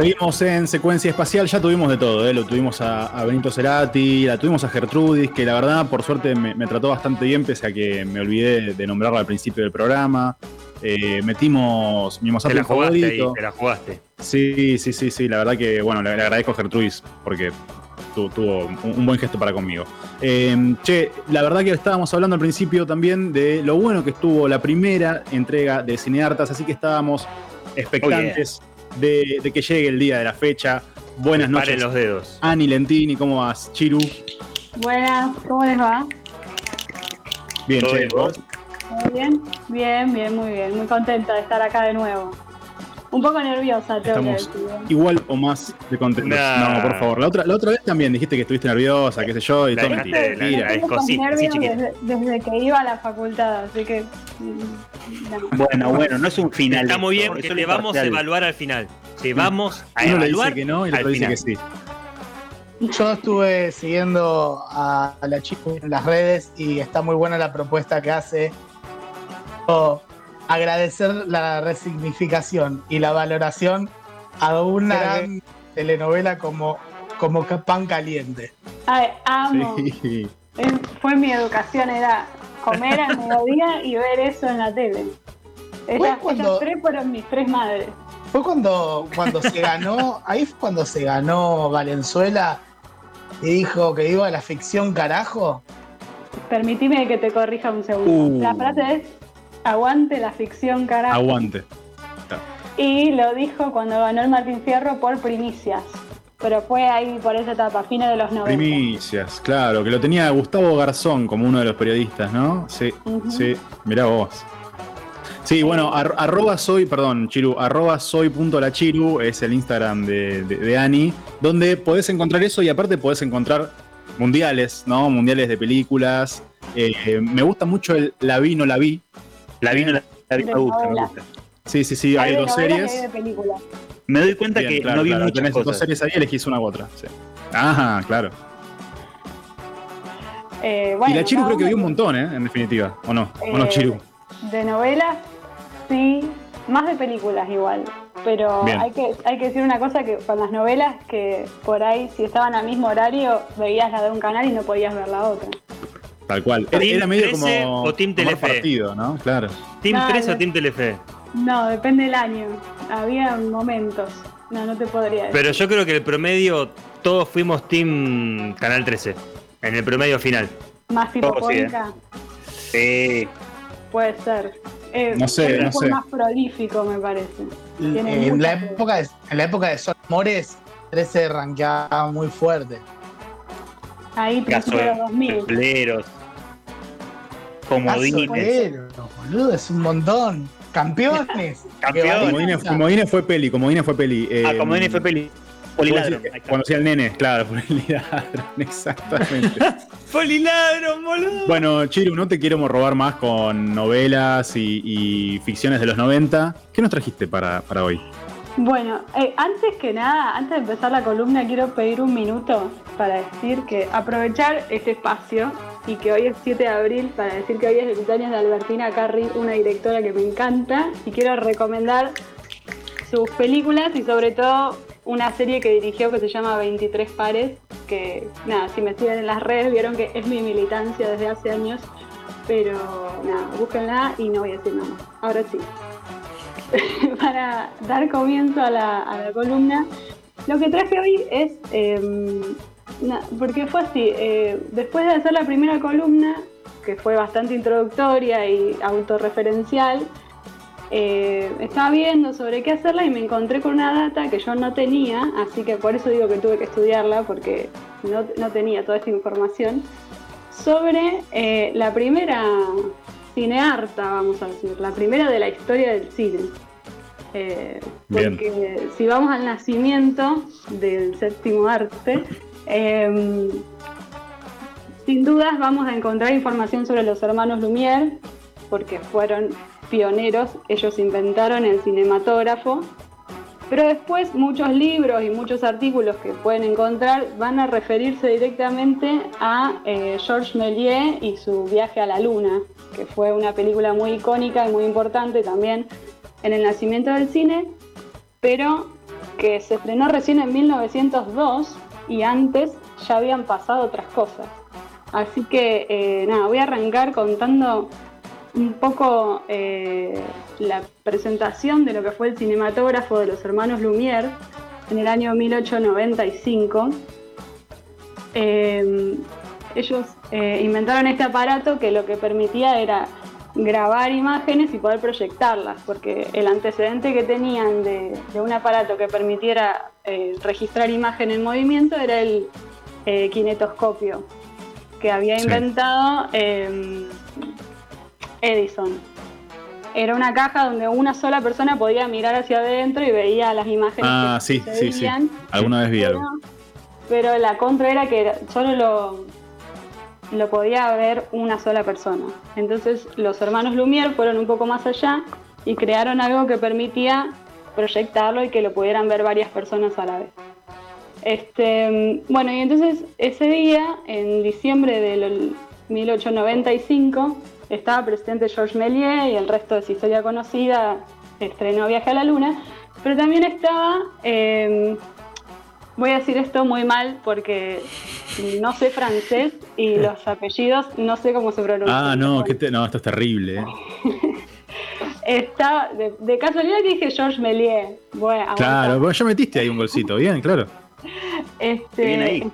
Seguimos en secuencia espacial, ya tuvimos de todo, ¿eh? lo tuvimos a, Benito Cerati, la tuvimos a Gertrudis, que la verdad, por suerte, me, trató bastante bien, pese a que me olvidé de nombrarla al principio del programa. Eh, metimos mi Mozart favorito. te la jugaste. Sí, sí, sí, sí, la verdad que, bueno, le, agradezco a Gertrudis, porque tuvo un, buen gesto para conmigo. Eh, che, la verdad que estábamos hablando al principio también de lo bueno que estuvo la primera entrega de Cineartas, así que estábamos expectantes de, que llegue el día de la fecha. Buenas noches. los dedos. Ani Lentini, ¿cómo vas? Chiru. Buenas, ¿cómo les va? Bien, che, Muy bien, bien, bien, muy bien. Muy contenta de estar acá de nuevo. Un poco nerviosa, tengo que decir. Igual o más de contentos. No, por favor. La otra, la otra vez también dijiste que estuviste nerviosa, qué sé yo, y todo mentira. desde, desde, que iba a la facultad, así que. Mm, bueno, bueno, no es un final. Está muy bien, porque le vamos a evaluar al final. Te vamos a Uno evaluar. Le dice que no y el otro dice que sí. Yo estuve siguiendo a la chica en las redes y está muy buena la propuesta que hace agradecer la resignificación y la valoración a una telenovela como, como Pan Caliente. Ay, amo. Fue mi educación, era comer al mediodía y ver eso en la tele. Esas, cuando, tres fueron mis tres madres. Fue cuando, cuando se ganó, ahí fue cuando se ganó Valenzuela y dijo que iba a la ficción carajo. Permitime que te corrija un segundo. Uh. La frase es Aguante la ficción, carajo. Aguante. Y lo dijo cuando ganó el Martín Fierro por primicias. Pero fue ahí por esa etapa, fines de los 90. Primicias, claro, que lo tenía Gustavo Garzón como uno de los periodistas, ¿no? Sí, sí, mirá vos. Sí, bueno, arroba soy, perdón, Chiru, arroba soy punto la Chiru es el Instagram de, de, Ani, donde podés encontrar eso y aparte podés encontrar mundiales, ¿no? Mundiales de películas. Eh, me gusta mucho el La vi, no la vi, la vi, la, vi, me gusta, me gusta. Sí, sí, sí, hay, dos series. Me doy cuenta que no vi muchas Tenés dos series ahí, elegís una u otra. Sí. Ajá, claro. Eh, y la Chiru creo que vi un montón, ¿eh? En definitiva, ¿o no? ¿O no, eh, Chiru? De novelas, sí. Más de películas igual. Pero hay que, hay que decir una cosa que con las novelas que por ahí si estaban al mismo horario veías la de un canal y no podías ver la otra. Tal cual. Era, medio como, o Team Telefe. partido, ¿no? Claro. ¿Team 3 o Team Telefe? No, depende del año. Había momentos. No, no te podría decir. Pero yo creo que el promedio, todos fuimos Team Canal 13. En el promedio final. Más tipo ¿eh? sí, Puede ser. Eh, no sé, no sé. más prolífico, me parece. en, la época de, en la época de Sol Mores, 13 ranqueaba muy fuerte. Ahí, principio de 2000 comodines. boludo, es un montón. Campeones. Campeones. Comodines, fue peli, Comodines fue peli. ah, Comodines fue peli. Poliladron. Cuando hacía el nene, claro, Poliladron, exactamente. Poliladron, boludo. Bueno, Chiru, no te quiero robar más con novelas y, ficciones de los 90. ¿Qué nos trajiste para, para hoy? Bueno, eh, antes que nada, antes de empezar la columna, quiero pedir un minuto para decir que aprovechar este espacio y que hoy es 7 de abril para decir que hoy es el cumpleaños de Albertina Carri, una directora que me encanta y quiero recomendar sus películas y sobre todo una serie que dirigió que se llama 23 pares, que nada, si me siguen en las redes vieron que es mi militancia desde hace años, pero nada, búsquenla y no voy a decir nada más. Ahora sí. para dar comienzo a la, columna, lo que traje hoy es, porque fue así, eh, después de hacer la primera columna, que fue bastante introductoria y autorreferencial, eh, estaba viendo sobre qué hacerla y me encontré con una data que yo no tenía, así que por eso digo que tuve que estudiarla, porque no, tenía toda esta información, sobre eh, la primera cinearta, vamos a decir, la primera de la historia del cine. Eh, porque si vamos al nacimiento del séptimo arte, em, sin dudas vamos a encontrar información sobre los hermanos Lumière, porque fueron pioneros, ellos inventaron el cinematógrafo, pero después muchos libros y muchos artículos que pueden encontrar van a referirse directamente a eh, Georges Méliès y su viaje a la luna, que fue una película muy icónica y muy importante también en el nacimiento del cine, pero que se estrenó recién en 1902 y antes ya habían pasado otras cosas. Así que eh, nada, voy a arrancar contando un poco eh, la presentación de lo que fue el cinematógrafo de los hermanos Lumière en el año 1895. Eh, ellos inventaron este aparato que lo que permitía era grabar imágenes y poder proyectarlas, porque el antecedente que tenían de, un aparato que permitiera registrar imagen en movimiento era el kinetoscopio, que había inventado em, Edison. Era una caja donde una sola persona podía mirar hacia adentro y veía las imágenes. Ah, sí, sí, sí. Alguna vez vi algo. Pero la contra era que solo lo, lo podía ver una sola persona. Entonces los hermanos Lumière fueron un poco más allá y crearon algo que permitía proyectarlo y que lo pudieran ver varias personas a la vez. Este, bueno, y entonces ese día, en diciembre del 1895, estaba presente Georges Méliès y el resto de su historia conocida, estrenó Viaje a la Luna, pero también estaba, em, voy a decir esto muy mal porque no sé francés y los apellidos no sé cómo se pronuncian. Ah, no, no esto es terrible. ¿eh? Está, de, casualidad que dije Georges Méliès. claro, vos ya metiste ahí un golcito, bien, claro. Este,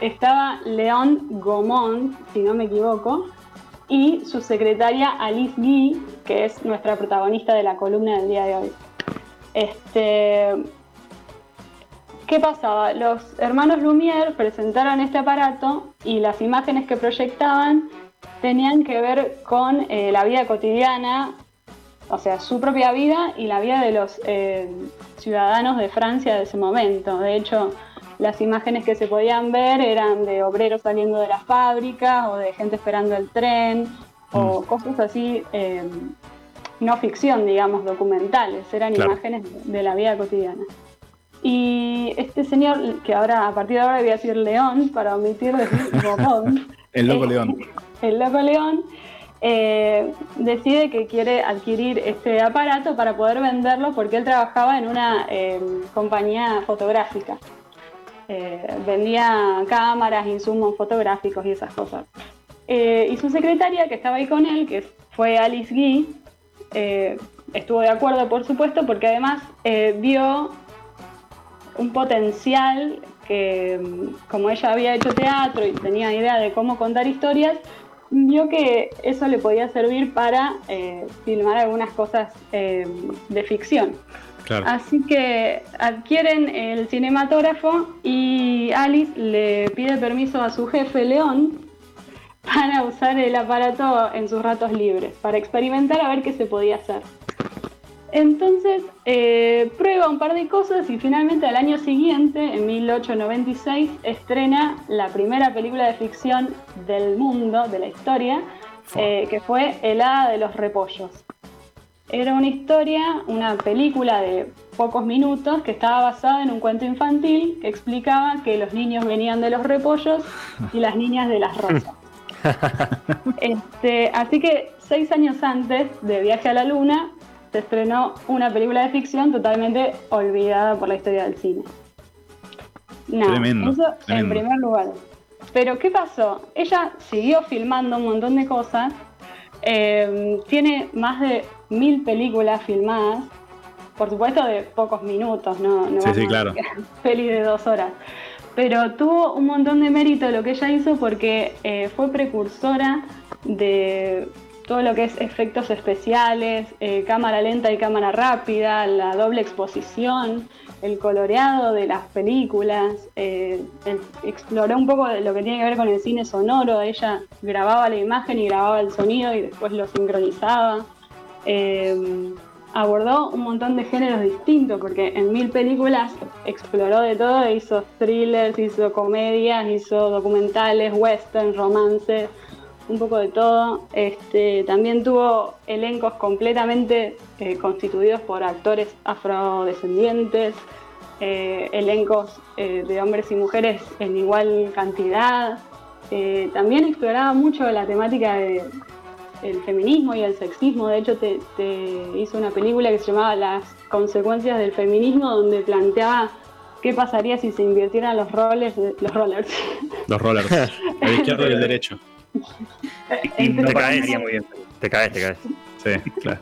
estaba León Gomón, si no me equivoco, y su secretaria Alice Guy, que es nuestra protagonista de la columna del día de hoy. Este, ¿Qué pasaba? Los hermanos Lumière presentaron este aparato y las imágenes que proyectaban tenían que ver con eh, la vida cotidiana, o sea, su propia vida y la vida de los eh, ciudadanos de Francia de ese momento. De hecho, las imágenes que se podían ver eran de obreros saliendo de las fábricas o de gente esperando el tren o mm. cosas así, em, no ficción, digamos, documentales, eran imágenes de la vida cotidiana. Y este señor, que ahora a partir de ahora voy a decir León, para omitir decir el loco León. El loco León. Eh, decide que quiere adquirir este aparato para poder venderlo porque él trabajaba en una em, compañía fotográfica. Eh, vendía cámaras, insumos fotográficos y esas cosas. Eh, y su secretaria, que estaba ahí con él, que fue Alice Guy, eh, estuvo de acuerdo, por supuesto, porque además vio un potencial que, como ella había hecho teatro y tenía idea de cómo contar historias, vio que eso le podía servir para filmar algunas cosas de ficción. Así que adquieren el cinematógrafo y Alice le pide permiso a su jefe León para usar el aparato en sus ratos libres, para experimentar a ver qué se podía hacer. Entonces eh, prueba un par de cosas y finalmente al año siguiente, en 1896, estrena la primera película de ficción del mundo, de la historia, eh, que fue El Hada de los Repollos. Era una historia, una película de pocos minutos que estaba basada en un cuento infantil que explicaba que los niños venían de los repollos y las niñas de las rosas. Este, así que seis años antes de Viaje a la Luna se estrenó una película de ficción totalmente olvidada por la historia del cine. tremendo, eso en primer lugar. Pero ¿qué pasó? Ella siguió filmando un montón de cosas. Eh, tiene más de mil películas filmadas, por supuesto de pocos minutos, no, no sí, sí, claro. peli de dos horas. Pero tuvo un montón de mérito lo que ella hizo porque eh, fue precursora de todo lo que es efectos especiales, eh, cámara lenta y cámara rápida, la doble exposición, el coloreado de las películas, eh, exploró un poco lo que tiene que ver con el cine sonoro, ella grababa la imagen y grababa el sonido y después lo sincronizaba. Em, abordó un montón de géneros distintos, porque en mil películas exploró de todo, hizo thrillers, hizo comedias, hizo documentales, western, romances, un poco de todo. Este, también tuvo elencos completamente eh, constituidos por actores afrodescendientes, eh, elencos eh, de hombres y mujeres en igual cantidad. también exploraba mucho la temática de el feminismo y el sexismo. De hecho, te, hizo una película que se llamaba Las consecuencias del feminismo, donde planteaba qué pasaría si se invirtieran los roles, los rollers. Los rollers, el izquierdo y el derecho. Te caes, muy bien. Te caes, te caes. Sí, claro.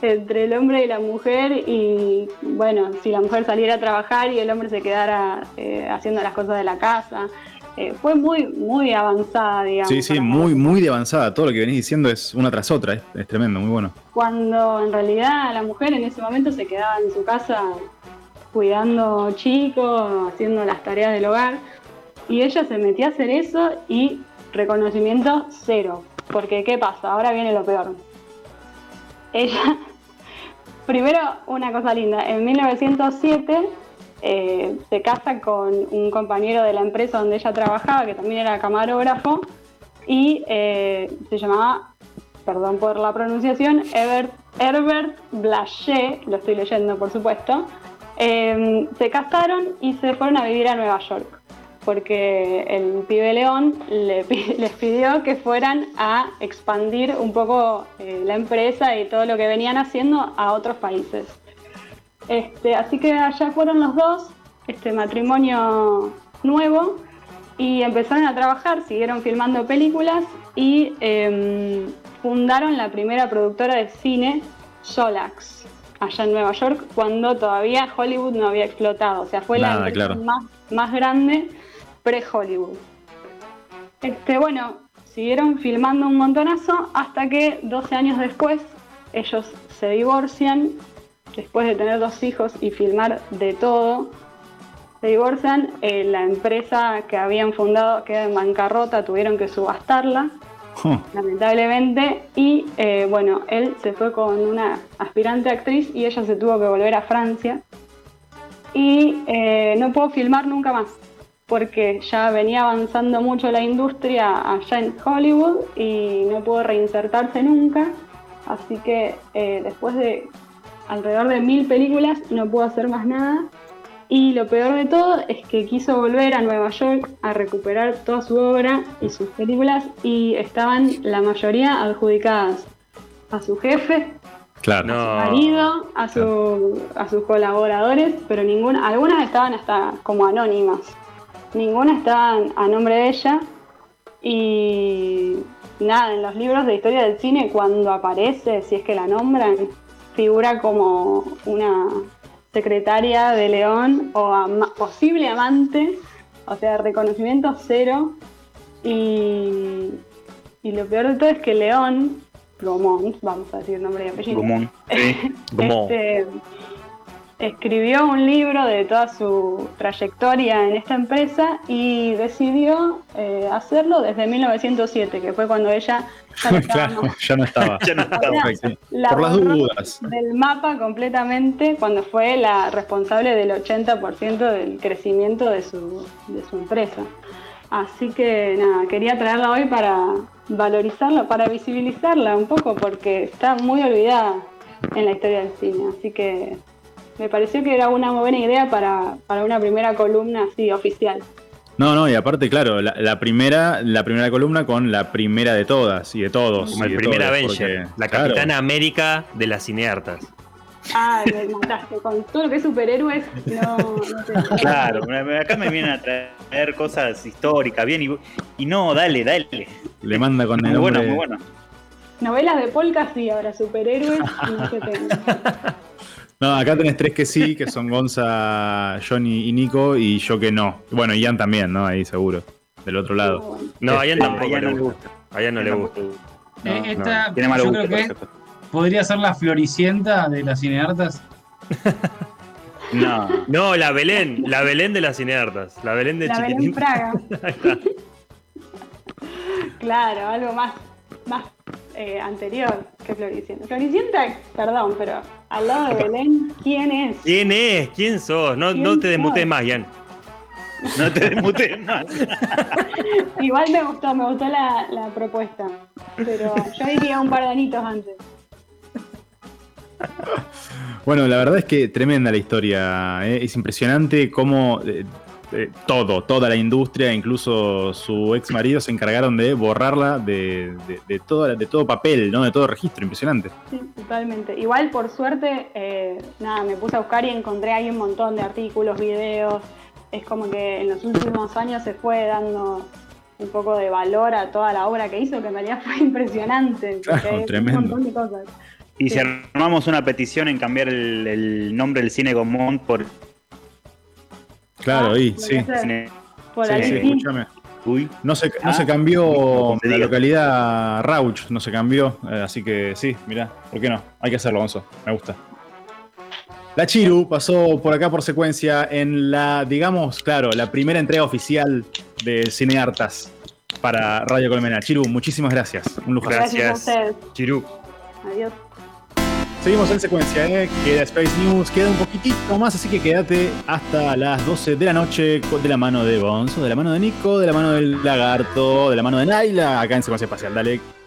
Entre el hombre y la mujer y bueno, si la mujer saliera a trabajar y el hombre se quedara eh, haciendo las cosas de la casa. Eh, fue muy, muy avanzada, digamos. Sí, sí, muy, muy de avanzada. Todo lo que venís diciendo es una tras otra, es, tremendo, muy bueno. Cuando en realidad la mujer en ese momento se quedaba en su casa cuidando chicos, haciendo las tareas del hogar, y ella se metía a hacer eso y reconocimiento cero. Porque, ¿qué pasa? Ahora viene lo peor. Ella, primero, una cosa linda, en 1907 eh, se casa con un compañero de la empresa donde ella trabajaba, que también era camarógrafo, y eh, se llamaba, perdón por la pronunciación, Herbert, Herbert Blaché, lo estoy leyendo por supuesto, eh, se casaron y se fueron a vivir a Nueva York porque el pibe León les pidió que fueran a expandir un poco la empresa y todo lo que venían haciendo a otros países. Este, así que allá fueron los dos, este matrimonio nuevo, y empezaron a trabajar, siguieron filmando películas y em, fundaron la primera productora de cine, Solax, allá en Nueva York, cuando todavía Hollywood no había explotado. O sea, fue la más, más grande pre-Hollywood. Este, bueno, siguieron filmando un montonazo hasta que 12 años después ellos se divorcian. Después de tener dos hijos y filmar de todo, se divorcian, eh, la empresa que habían fundado queda en bancarrota, tuvieron que subastarla, lamentablemente, y eh, bueno, él se fue con una aspirante actriz y ella se tuvo que volver a Francia. Y eh, no pudo filmar nunca más porque ya venía avanzando mucho la industria allá en Hollywood y no pudo reinsertarse nunca. Así que después de alrededor de mil películas, no pudo hacer más nada. Y lo peor de todo es que quiso volver a Nueva York a recuperar toda su obra y sus películas y estaban la mayoría adjudicadas a su jefe, claro. a su marido, a, su, a sus colaboradores, pero ninguna, algunas estaban hasta como anónimas. Ninguna estaba a nombre de ella y nada, en los libros de historia del cine cuando aparece, si es que la nombran, figura como una secretaria de León o posible amante, o sea, reconocimiento cero. Y, lo peor de todo es que León, Gomón, vamos a decir nombre y apellido. Sí. este, escribió un libro de toda su trayectoria en esta empresa y decidió eh, hacerlo desde 1907, que fue cuando ella ya no estaba. ya no estaba. Por las dudas. Del mapa completamente cuando fue la responsable del 80% del crecimiento de su, de su empresa. Así que nada, quería traerla hoy para valorizarla, para visibilizarla un poco, porque está muy olvidada en la historia del cine. Así que me pareció que era una buena idea para, una primera columna así oficial. No, no, y aparte, claro, la, primera, la primera columna con la primera de todas y de todos. Como el primer Avenger, la Capitana América de las cineartas. Ah, me mataste. Con todo lo que es superhéroes, no, no Claro, acá me vienen a traer cosas históricas, bien, y, y no, dale, dale. Le manda con el Muy bueno, muy bueno. Novelas de polka sí, ahora superhéroes, no sé no, acá tenés tres que sí, que son Gonza, Johnny y Nico, y yo que no. Bueno, Ian también, ¿no? Ahí seguro. Del otro lado. No, a Ian tampoco le gusta. A Ian no le gusta. Eh, esta, Tiene yo creo que podría ser la Floricienta de las cineartas. no. No, la Belén, la Belén de las cineartas. La Belén de la Belén Praga. claro, algo más, más eh, anterior que Floricienta. Floricienta, perdón, pero al lado de Belén, ¿quién es? ¿Quién es? ¿Quién sos? No, no te desmutes más, Ian. No te desmutes más. Igual me gustó, me gustó la, la propuesta. Pero yo diría un par de anitos antes. Bueno, la verdad es que tremenda la historia. ¿eh? Es impresionante cómo eh, todo, toda la industria, incluso su ex marido, se encargaron de borrarla de, de, todo, de todo papel, ¿no? De todo registro, impresionante. Sí, totalmente. Igual, por suerte, eh, nada, me puse a buscar y encontré ahí un montón de artículos, videos. Es como que en los últimos años se fue dando un poco de valor a toda la obra que hizo, que en realidad fue impresionante. Claro, tremendo. Un montón de cosas. Y si armamos una petición en cambiar el, nombre del cine Gomont por. Claro, ahí, sí. Por sí, sí, escúchame. Uy. No se, no se ah. cambió la localidad Rauch, no se cambió. Eh, así que sí, mirá, ¿por qué no? Hay que hacerlo, Gonzo. Me gusta. La Chiru pasó por acá por secuencia en la, digamos, claro, la primera entrega oficial de Cineartas para Radio Colmena. Chiru, muchísimas gracias. Un lujo. Gracias. gracias. Chiru. Adiós. Seguimos en secuencia, ¿eh? queda Space News, queda un poquitito más, así que quédate hasta las 12 de la noche de la mano de Bonzo, de la mano de Nico, de la mano del Lagarto, de la mano de Naila, acá en Secuencia Espacial. Dale.